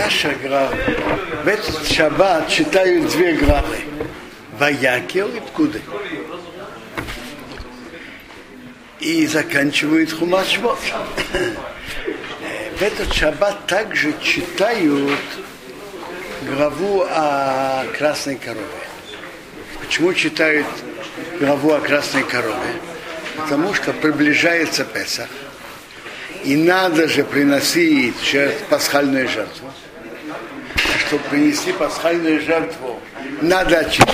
наша глава, в этот шаббат читают две главы. Ваякел и Ткуды. И заканчивают Хумаш Шмот. В этот шаббат также читают главу о красной корове. Почему читают главу о красной корове? Потому что приближается Песах. И надо же приносить пасхальную жертву. Чтобы принести пасхальную жертву, надо очистить.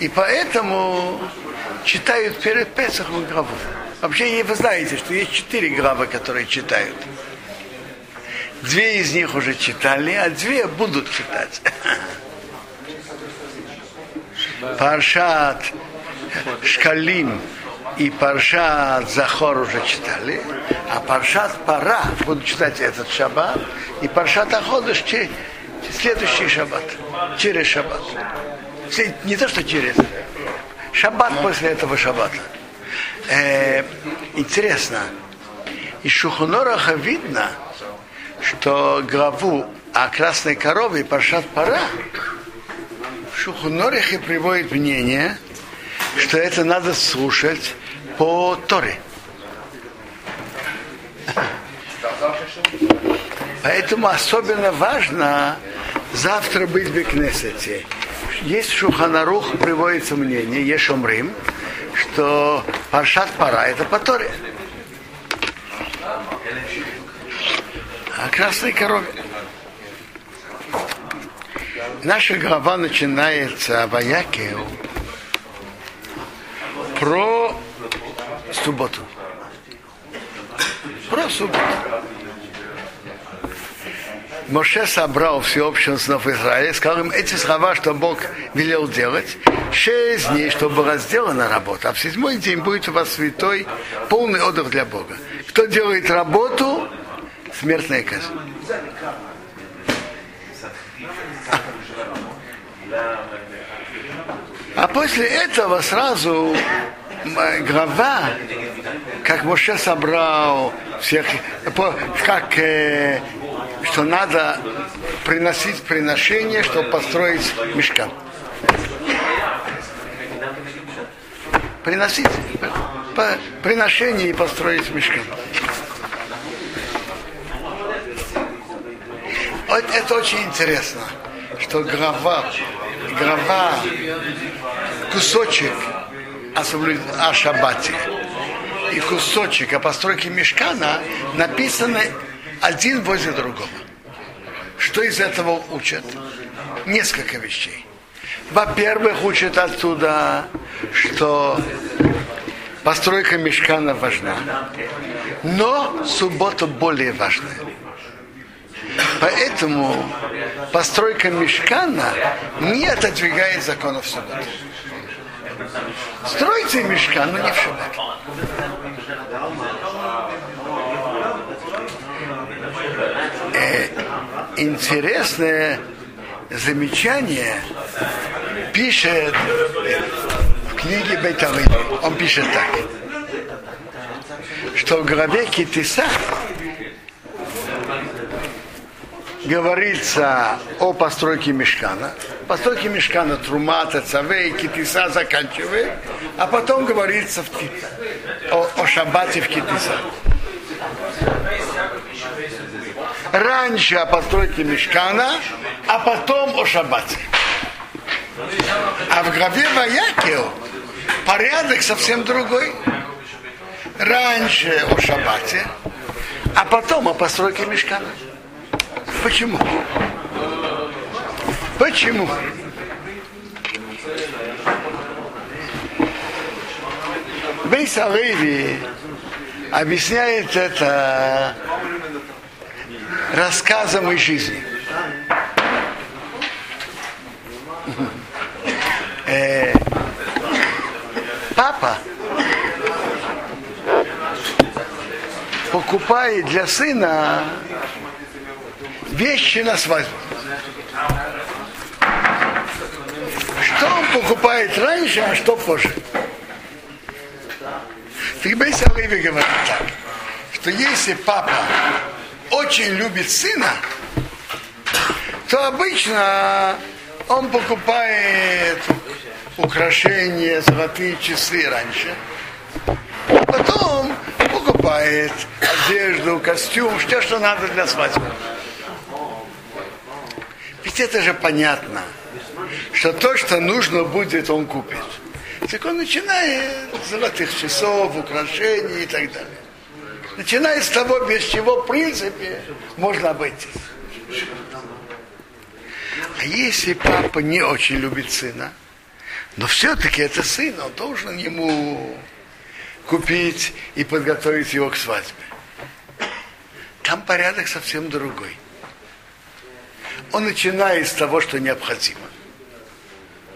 И поэтому читают перед Песахом главу. Вообще, вы знаете, что есть четыре главы, которые читают. Две из них уже читали, а две будут читать. Паршат Шкалим и Паршат Захор уже читали, а Паршат Пара будут читать этот шаббат, и Паршат Аходыш следующий шаббат, через шаббат. Не то, что через, шаббат после этого шаббата. Э, интересно, из Шухонораха видно, что главу о красной корове Паршат Пара в Шухонорихе приводит мнение, что это надо слушать по Торе. Поэтому особенно важно завтра быть в Бекнесете. Есть Шуханарух приводится мнение, Ешомрим, что Паршат Пара это по Торе. О красной корове. Наша глава начинается в Аяке про субботу. Про субботу. Моше собрал всеобщее снов Израиля, сказал им эти слова, что Бог велел делать. Шесть дней, чтобы была сделана работа, а в седьмой день будет у вас святой, полный отдых для Бога. Кто делает работу, смертная казнь. А после этого сразу глава, как Моше собрал всех, как э, что надо приносить приношение, чтобы построить мешкан. Приносить по, приношение и построить мешкан. Вот это очень интересно, что глава, глава, кусочек о, соблюд... о шаббате и кусочек о постройке мешкана написаны один возле другого. Что из этого учат? Несколько вещей. Во-первых, учат отсюда, что постройка мешкана важна, но суббота более важная. Поэтому постройка мешкана не отодвигает законов субботы. Стройте мешкан, но не в шаббат. Интересное замечание пишет в книге Бейтавы. Он пишет так, что в главе Китиса говорится о постройке мешкана. Постройке мешкана Трумата, Цавей, Китиса заканчивает, а потом говорится в, о, о шаббате в Китиса. Раньше о постройке мешкана, а потом о шаббате. А в главе Ваякел порядок совсем другой. Раньше о шаббате, а потом о постройке мешкана. Почему? Почему? Бейс Алеви объясняет это рассказом из жизни. Э, папа покупает для сына вещи на свадьбу. Что он покупает раньше, а что позже? Фигбейс Аливи говорит так, что если папа очень любит сына, то обычно он покупает украшения, золотые часы раньше. Потом покупает одежду, костюм, все, что надо для свадьбы. Ведь это же понятно, что то, что нужно будет, он купит. Так он начинает с золотых часов, украшений и так далее. Начиная с того, без чего, в принципе, можно обойтись. А если папа не очень любит сына, но все-таки это сын, он должен ему купить и подготовить его к свадьбе. Там порядок совсем другой. Он начинает с того, что необходимо.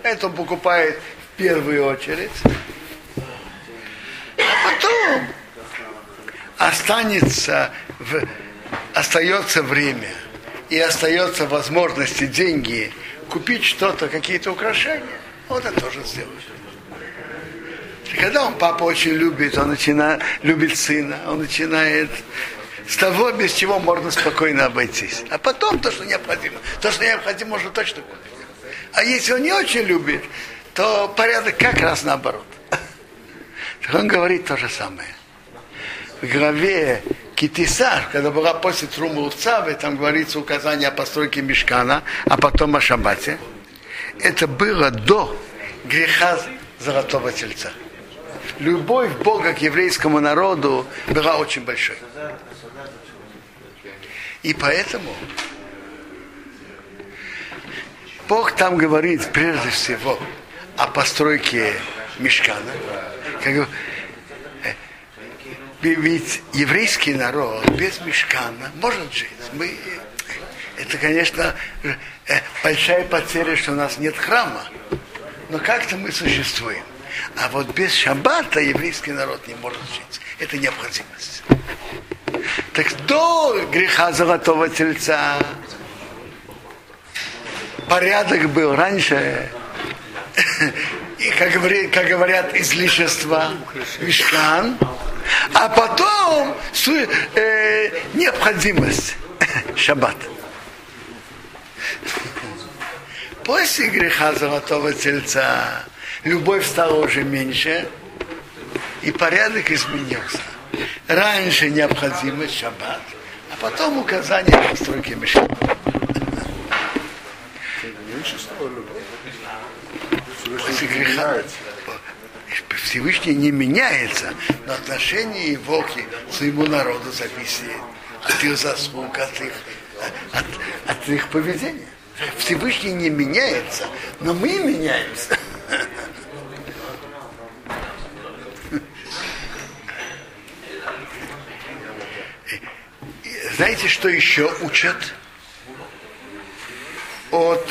Это он покупает в первую очередь. А потом останется в, остается время и остается возможности деньги купить что-то, какие-то украшения, он это тоже сделает. Когда он папа очень любит, он начинает любит сына, он начинает с того, без чего можно спокойно обойтись. А потом то, что необходимо. То, что необходимо, можно точно купить. А если он не очень любит, то порядок как раз наоборот. Так он говорит то же самое. В главе Китисар, когда была после Трумы Уцавы, там говорится указание о постройке Мешкана, а потом о Шабате. Это было до греха Золотого Тельца. Любовь Бога к еврейскому народу была очень большой. И поэтому Бог там говорит прежде всего о постройке мешкана. Как, ведь еврейский народ без мешкана может жить. Мы, это, конечно, большая потеря, что у нас нет храма. Но как-то мы существуем. А вот без шаббата еврейский народ не может жить. Это необходимость. Так до греха золотого тельца порядок был раньше, и, как, говорят, излишества, мешкан, а потом э, необходимость, шаббат. После греха золотого тельца любовь стала уже меньше, и порядок изменился. Раньше необходимость шаббат, а потом указание постройки мешка. После греха Всевышний не меняется, но отношение его к своему народу зависит от их заслуг, от их, от, от их поведения. Всевышний не меняется, но мы меняемся. Знаете, что еще учат? От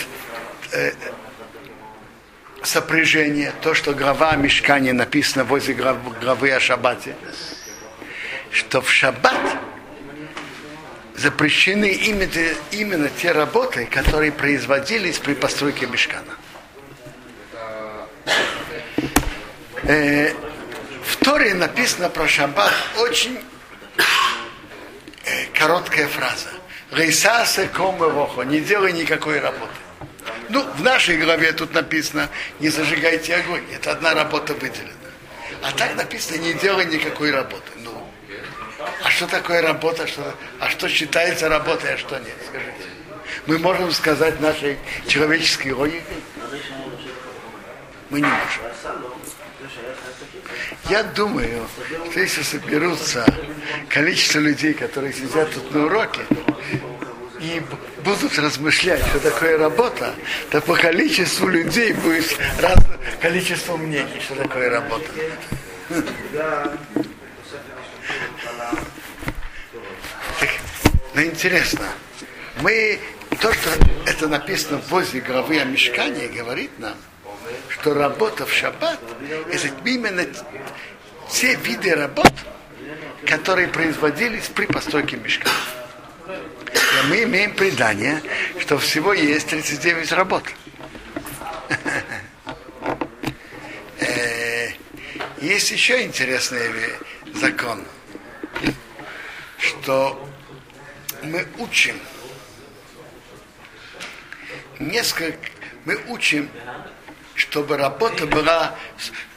сопряжения, то, что глава Мешкания написано возле главы о Шаббате, что в Шаббат запрещены именно, именно те работы, которые производились при постройке Мешкана. Э, в Торе написано про Шаббат очень э, короткая фраза. Рейсасе комевохо, не делай никакой работы. Ну, в нашей главе тут написано, не зажигайте огонь. Это одна работа выделена. А так написано, не делай никакой работы. Ну, а что такое работа? Что, а что считается работой, а что нет? Скажите. Мы можем сказать нашей человеческой логикой? Мы не можем. Я думаю, что если соберутся количество людей, которые сидят тут на уроке, и будут размышлять, что такое работа, то по количеству людей будет разное количество мнений, что такое работа. Так, ну интересно, мы, то, что это написано возле главы о мешкании, говорит нам, что работа в шаббат это именно те виды работ, которые производились при постройке мешка. И мы имеем предание, что всего есть 39 работ. Э, есть еще интересный закон, что мы учим несколько, мы учим, чтобы работа была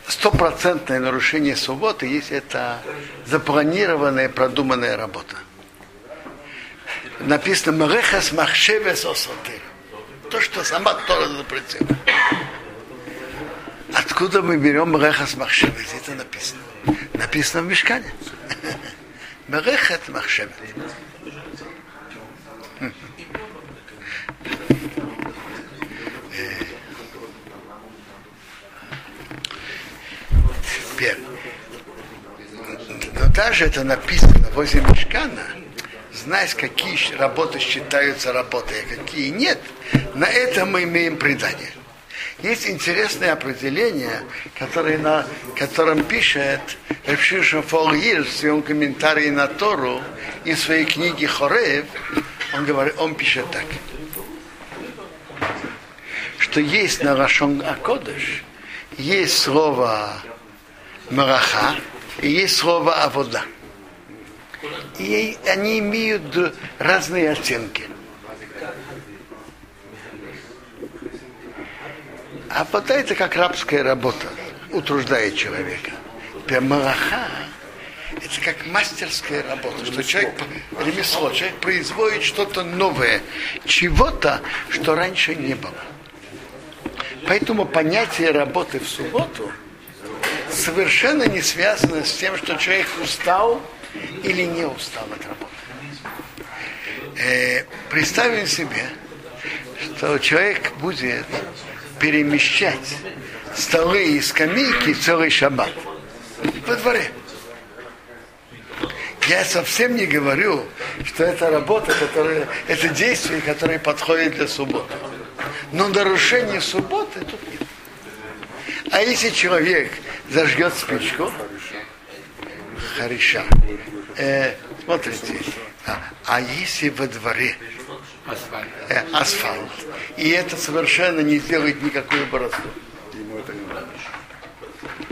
стопроцентное нарушение субботы, если это запланированная, продуманная работа. Написано «Мрехас махшевес осотыр». То, что сама Тора запретила. Откуда мы берем Мрехас махшевес? Это написано. Написано в Мешкане. Мрехат махшевес. Теперь, но даже это написано возле Мешкана, знать, какие работы считаются работой, а какие нет, на это мы имеем предание. Есть интересное определение, которое на котором пишет Репшиша Фолгир в своем комментарии на Тору и в своей книге Хорев, он, говорит, он пишет так, что есть на Рашон Акодыш, есть слово мараха и есть слово авода. И они имеют разные оттенки. А вода это как рабская работа, утруждает человека. Теперь это как мастерская работа, что человек, ремесло, человек производит что-то новое, чего-то, что раньше не было. Поэтому понятие работы в субботу – совершенно не связано с тем, что человек устал или не устал от работы. Э, представим себе, что человек будет перемещать столы и скамейки целый шаббат во дворе. Я совсем не говорю, что это работа, которая, это действие, которое подходит для субботы. Но нарушение субботы тут нет. А если человек зажгет спичку, хариша, э, смотрите, а, а если во дворе асфальт. Э, асфальт, и это совершенно не сделает никакой борозды.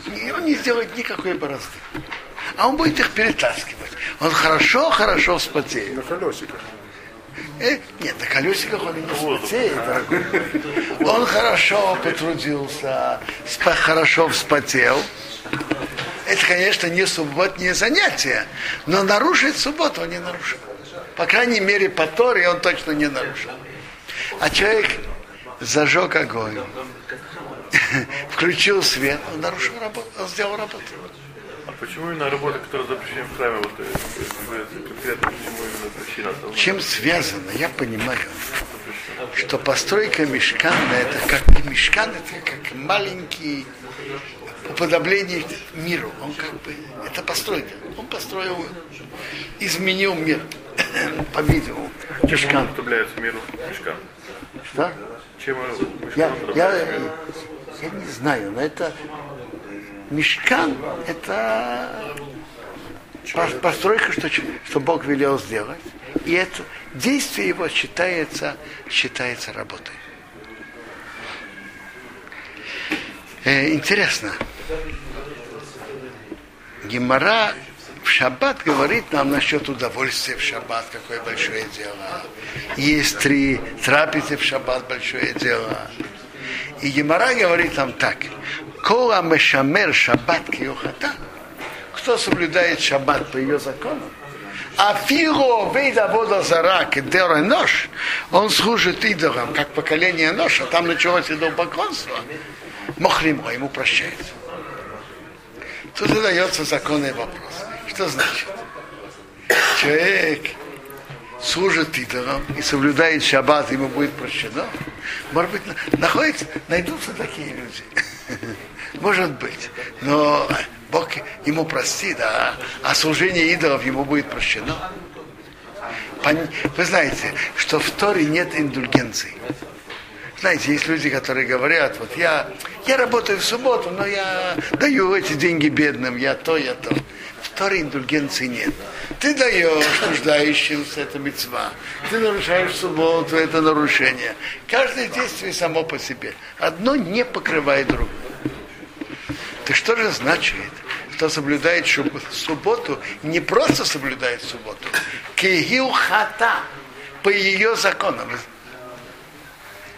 И он не сделает никакой борозды. А он будет их перетаскивать. Он хорошо-хорошо вспотеет. На колесиках. Э, нет, на колесиках он не вспотеет, дорогой Он хорошо потрудился, хорошо вспотел. Это, конечно, не субботнее занятие, но нарушить субботу он не нарушил. По крайней мере, по Торе он точно не нарушил. А человек зажег огонь, включил свет, он нарушил работу, он сделал работу. А почему именно работа, которая запрещена в храме, вот э, конкретно почему именно причина? Чем связано? Я понимаю, что постройка мешкана это как мешкан, это как маленький уподобление миру. Он как бы это постройка. Он построил, изменил мир, по-видимому. Чем он уподобляется миру мешкан? Что? Чем я, я, я не знаю, но это Мешкан – это постройка, что, что Бог велел сделать. И это действие его считается, считается работой. Э, интересно. Гемора в шаббат говорит нам насчет удовольствия в шаббат, какое большое дело. Есть три трапезы в шаббат, большое дело. И Гемора говорит нам так. Кола мешамер шаббат киохата. Кто соблюдает шаббат по ее законам? А фиго вейда вода зара кедера нож, он служит идолам, как поколение нож, а там началось идолопоклонство. Мохримо ему прощается. Тут задается законный вопрос. Что значит? Человек служит идолам и соблюдает шаббат, ему будет прощено. Может быть, находится, найдутся такие люди. Может быть. Но Бог ему простит, а, а служение идолов ему будет прощено. Вы знаете, что в Торе нет индульгенций. Знаете, есть люди, которые говорят, вот я, я работаю в субботу, но я даю эти деньги бедным, я то, я то. В Торе индульгенции нет. Ты даешь нуждающимся, это мецва. Ты нарушаешь субботу, это нарушение. Каждое действие само по себе. Одно не покрывает другое. Так что же значит, кто соблюдает субботу, не просто соблюдает субботу, кегил хата, по ее законам.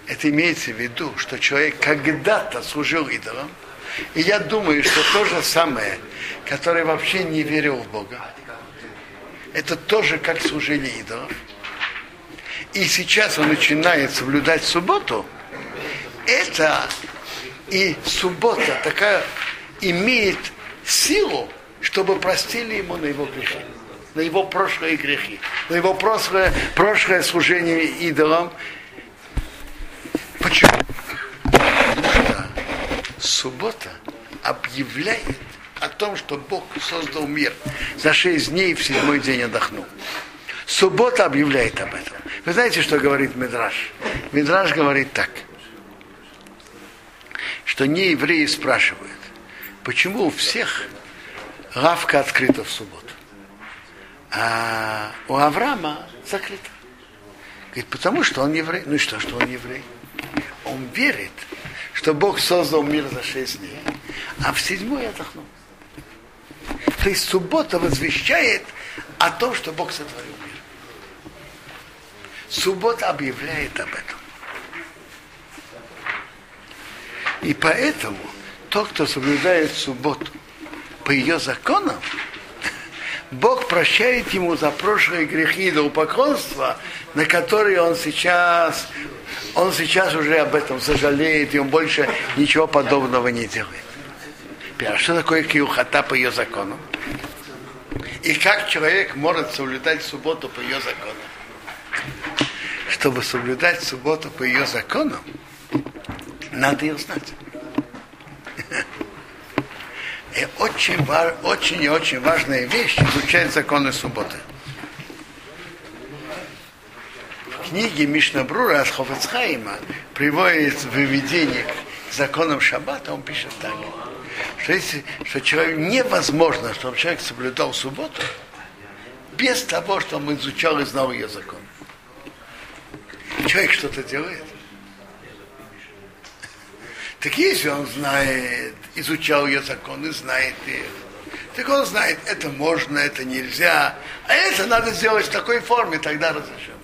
Это имеется в виду, что человек когда-то служил идолам, и я думаю, что то же самое, который вообще не верил в Бога, это тоже как служение идолов. И сейчас он начинает соблюдать субботу, это и суббота такая имеет силу, чтобы простили ему на его грехи, на его прошлые грехи, на его прошлое, прошлое служение идолам. Почему? Потому что суббота объявляет о том, что Бог создал мир за шесть дней в седьмой день отдохнул. Суббота объявляет об этом. Вы знаете, что говорит Мидраш? Мидраш говорит так, что не евреи спрашивают, почему у всех лавка открыта в субботу, а у Авраама закрыта. Говорит, потому что он еврей. Ну и что, что он еврей? Он верит, что Бог создал мир за шесть дней, а в седьмой отдохнул. То есть суббота возвещает о том, что Бог сотворил мир. Суббота объявляет об этом. И поэтому тот, кто соблюдает субботу по ее законам, Бог прощает ему за прошлые грехи до упоконства, на которые он сейчас, он сейчас уже об этом сожалеет, и он больше ничего подобного не делает. А что такое киухата по ее законам? И как человек может соблюдать субботу по ее законам? Чтобы соблюдать субботу по ее законам, надо ее знать. И очень, очень и очень важная вещь изучать законы субботы. В книге Мишнабрура от Хофецхайма приводит выведение к законам шаббата, он пишет так что, если, что человек невозможно, чтобы человек соблюдал субботу без того, что он изучал и знал ее закон. Человек что-то делает. Так если он знает, изучал ее законы, знает их, так он знает, это можно, это нельзя, а это надо сделать в такой форме, тогда разрешено.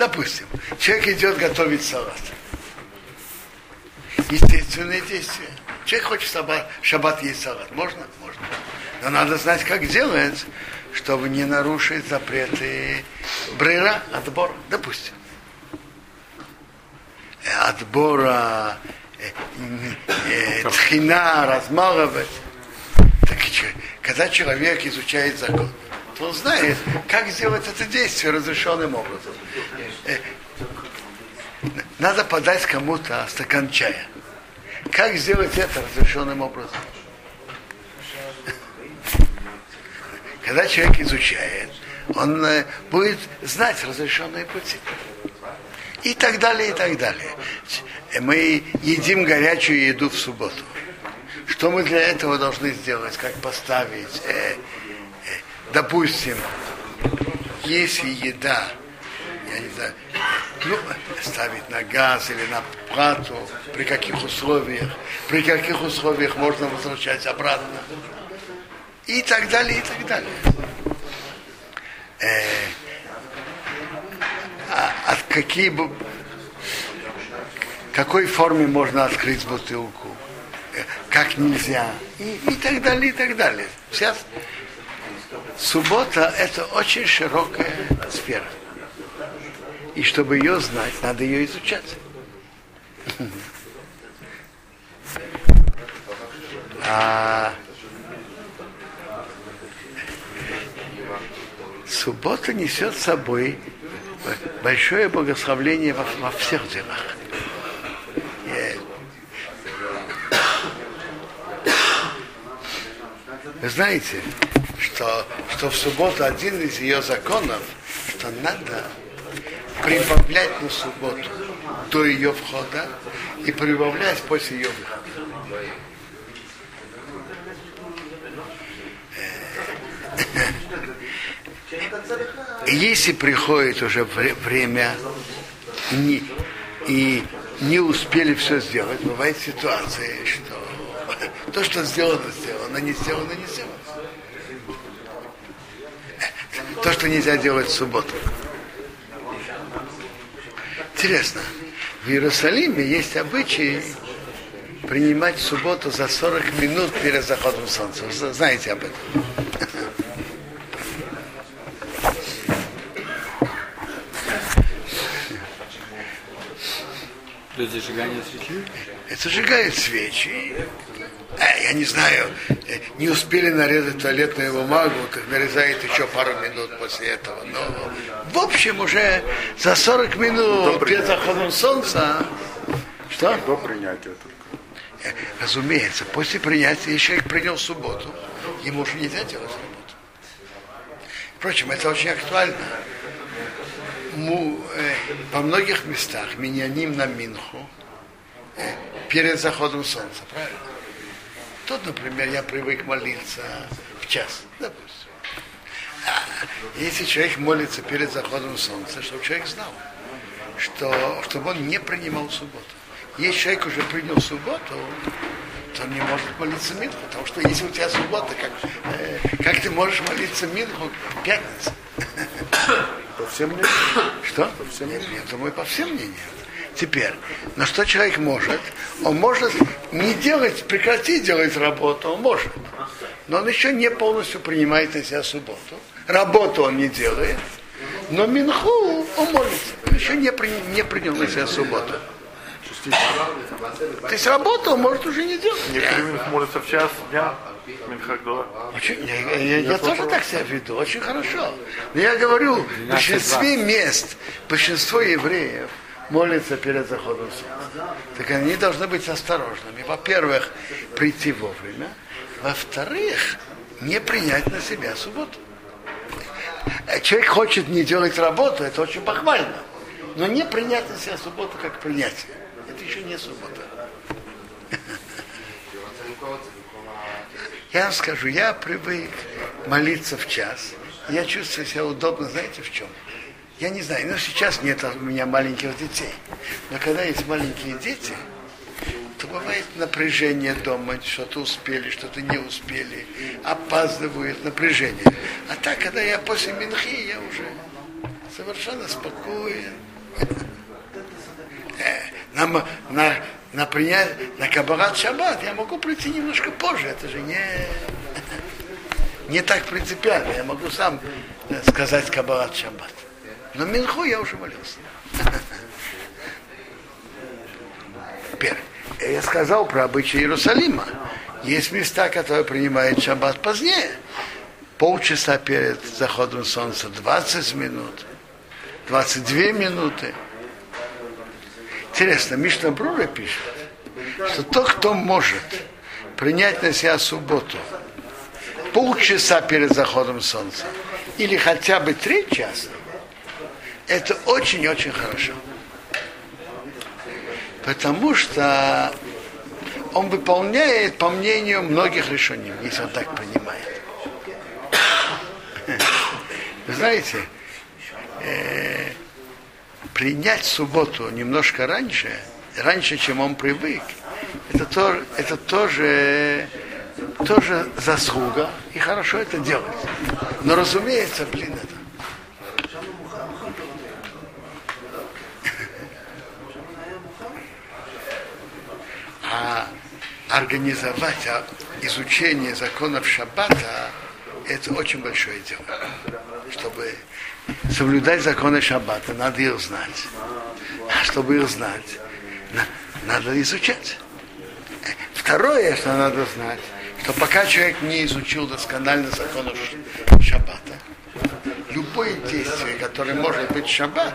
Допустим, человек идет готовить салат. Естественные действия. Человек хочет шаббат, шаббат есть салат. Можно? Можно. Но надо знать, как делать, чтобы не нарушить запреты брейра, отбора, допустим. Э, отбора, э, э, тхина, размалывать. Так, когда человек изучает закон, он знает, как сделать это действие разрешенным образом. Э, надо подать кому-то стакан чая. Как сделать это разрешенным образом? Когда человек изучает, он э, будет знать разрешенные пути. И так далее, и так далее. Мы едим горячую еду в субботу. Что мы для этого должны сделать? Как поставить? Э, э, допустим, если еда я не знаю, ну, ставить на газ или на плату, при каких условиях, при каких условиях можно возвращать обратно. И так далее, и так далее. Э, а, от какие, какой форме можно открыть бутылку, э, как нельзя, и, и так далее, и так далее. Сейчас суббота это очень широкая сфера. И чтобы ее знать, надо ее изучать. А суббота несет с собой большое богословление во, во всех делах. Вы знаете, что, что в субботу один из ее законов, что надо прибавлять на субботу до ее входа и прибавлять после ее выхода. И если приходит уже время не, и не успели все сделать, бывает ситуация, что то, что сделано, сделано, не сделано, не сделано. То, что нельзя делать в субботу. Интересно. в Иерусалиме есть обычай принимать субботу за 40 минут перед заходом солнца. Вы знаете об этом? То есть зажигание свечи? Это сжигает свечи. Я не знаю, э, не успели нарезать туалетную бумагу, как нарезает еще пару минут после этого. Но в общем уже за 40 минут перед заходом солнца. Что? До принятия только. Э, Разумеется, после принятия, человек принял субботу, ему уже нельзя делать работу. Впрочем, это очень актуально. Му, э, во многих местах миньяним на Минху э, перед заходом солнца, правильно? Тут, например, я привык молиться в час, допустим. А если человек молится перед заходом солнца, чтобы человек знал, что, чтобы он не принимал субботу. Если человек уже принял субботу, то он не может молиться Минху, потому что если у тебя суббота, как, э, как ты можешь молиться Минху в пятницу? По всем мнениям. Что? Нет, я думаю, по всем мнениям. Теперь, на что человек может? Он может не делать, прекратить делать работу, он может. Но он еще не полностью принимает на себя субботу. Работу он не делает, но Минху он молится. Он еще не, при, не принял на себя субботу. То есть работу он может уже не делать. Некоторые минут молятся в час дня. Очень, я, я- я тоже так себя веду, очень хорошо. Но я говорю, в большинстве мест, большинство евреев молятся перед заходом солнца. Так они должны быть осторожными. Во-первых, прийти вовремя. Во-вторых, не принять на себя субботу. Э, Человек хочет не делать работу, это очень похвально. Но не принять на себя субботу как принятие. Это еще не суббота. Я вам скажу, я привык молиться в час. Я чувствую себя удобно, знаете, в чем? Я не знаю, ну сейчас нет у меня маленьких детей. Но когда есть маленькие дети, то бывает напряжение дома, что-то успели, что-то не успели, опаздывают, напряжение. А так, когда я после Минхи, я уже совершенно спокоен. Э, На, на, на, принять, на Кабарат Шаббат я могу прийти немножко позже, это же не, не так принципиально. Я могу сам э, сказать Кабарат Шаббат. Но Минху я уже молился. Теперь, я сказал про обычаи Иерусалима. Есть места, которые принимают шаббат позднее. Полчаса перед заходом солнца, 20 минут, 22 минуты. Интересно, Мишна Брура пишет, что тот, кто может принять на себя субботу полчаса перед заходом солнца или хотя бы три часа, это очень-очень хорошо. Потому что он выполняет, по мнению многих решений, если он так принимает. Вы знаете, э, принять субботу немножко раньше, раньше, чем он привык, это, тоже, это тоже, тоже заслуга, и хорошо это делать. Но, разумеется, блин, это А организовать а, изучение законов Шаббата это очень большое дело. Чтобы соблюдать законы Шаббата, надо их знать. А чтобы их знать, на- надо изучать. Второе, что надо знать, что пока человек не изучил досконально законов Ш- Шаббата, любое действие, которое может быть Шаббат,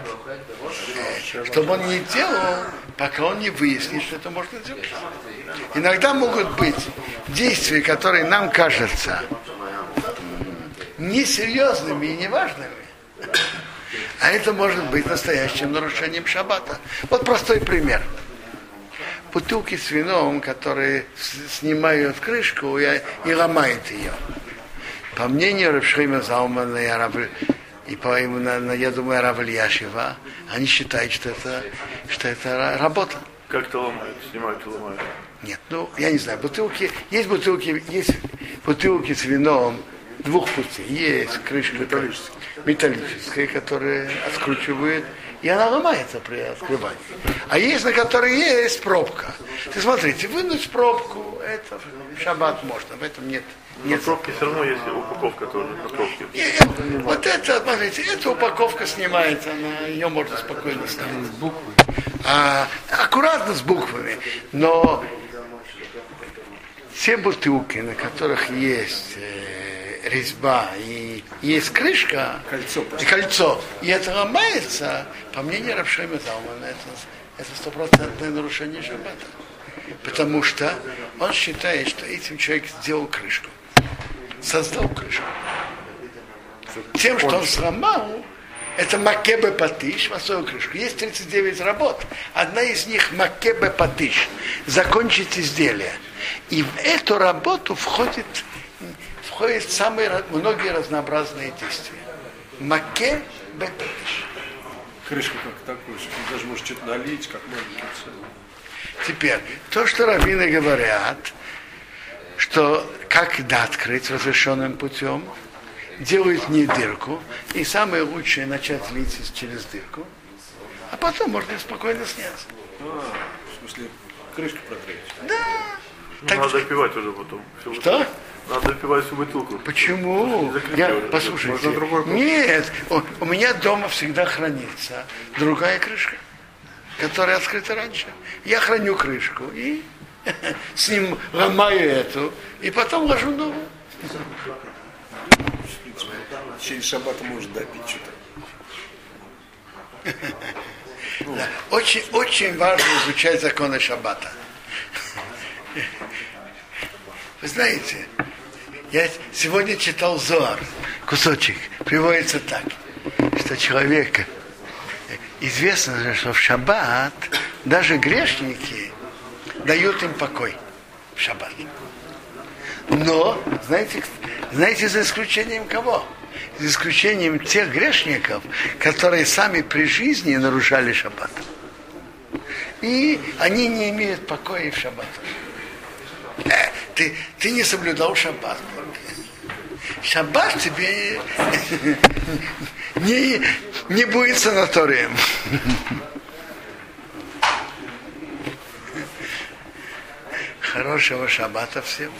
чтобы он не делал, пока он не выяснит, что это можно делать. Иногда могут быть действия, которые нам кажутся несерьезными и неважными. А это может быть настоящим нарушением шаббата. Вот простой пример. Бутылки с вином, которые снимают крышку и, и ломают ее. По мнению Рабшрима Заумана и, Рав... и по ему, на- на- я думаю, Равальяшева, они считают, что это, что это ра- работа. Как то ломают, снимают и ломают. Нет, ну, я не знаю, бутылки, есть бутылки, есть бутылки с вином двух путей. Есть крышка, Металлические. металлическая, которая откручивает, и она ломается при открывании. А есть, на которой есть пробка. Ты смотрите, вынуть пробку, это в шаббат можно, в этом нет. Нет пробке все равно есть упаковка тоже на пробке. и, э, вот это, смотрите, эта упаковка снимается, она, ее можно спокойно снять. А, аккуратно с буквами, но все бутылки, на которых есть э, резьба и есть крышка, Кольцо и кольцо, и это ломается, по мнению Равшема Залмана, это это стопроцентное нарушение шаббата. Потому что он считает, что этим человек сделал крышку, создал крышку. Тем, что он сломал, это макебе патиш, массовую крышку. Есть 39 работ. Одна из них макебе патиш, закончить изделие. И в эту работу входит, входят самые многие разнообразные действия. Макебе патиш. Крышка как такую, что даже может что-то налить, как маленький. Теперь, то, что раввины говорят, что как да открыть разрешенным путем, делают не дырку, и самое лучшее начать лить через дырку, а потом можно спокойно снять. А, в смысле, крышку протречь. Да. Ну, Так- надо допивать уже потом. Что? Надо допивать всю бутылку. Почему? Я, послушайте, Можно нет, у, у меня дома всегда хранится другая крышка, которая открыта раньше. Я храню крышку и с ним ломаю эту, и потом ложу новую. Через шаббат может допить что-то. Да. Очень, очень важно изучать законы Шаббата. Вы знаете, я сегодня читал Зоар, кусочек, приводится так, что человек, известно что в Шаббат даже грешники дают им покой в Шаббат. Но, знаете, знаете, за исключением кого? За исключением тех грешников, которые сами при жизни нарушали шаббат. И они не имеют покоя в шаббат. Ты, ты не соблюдал шаббат. Шаббат тебе не, не будет санаторием. Хорошего шаббата всем.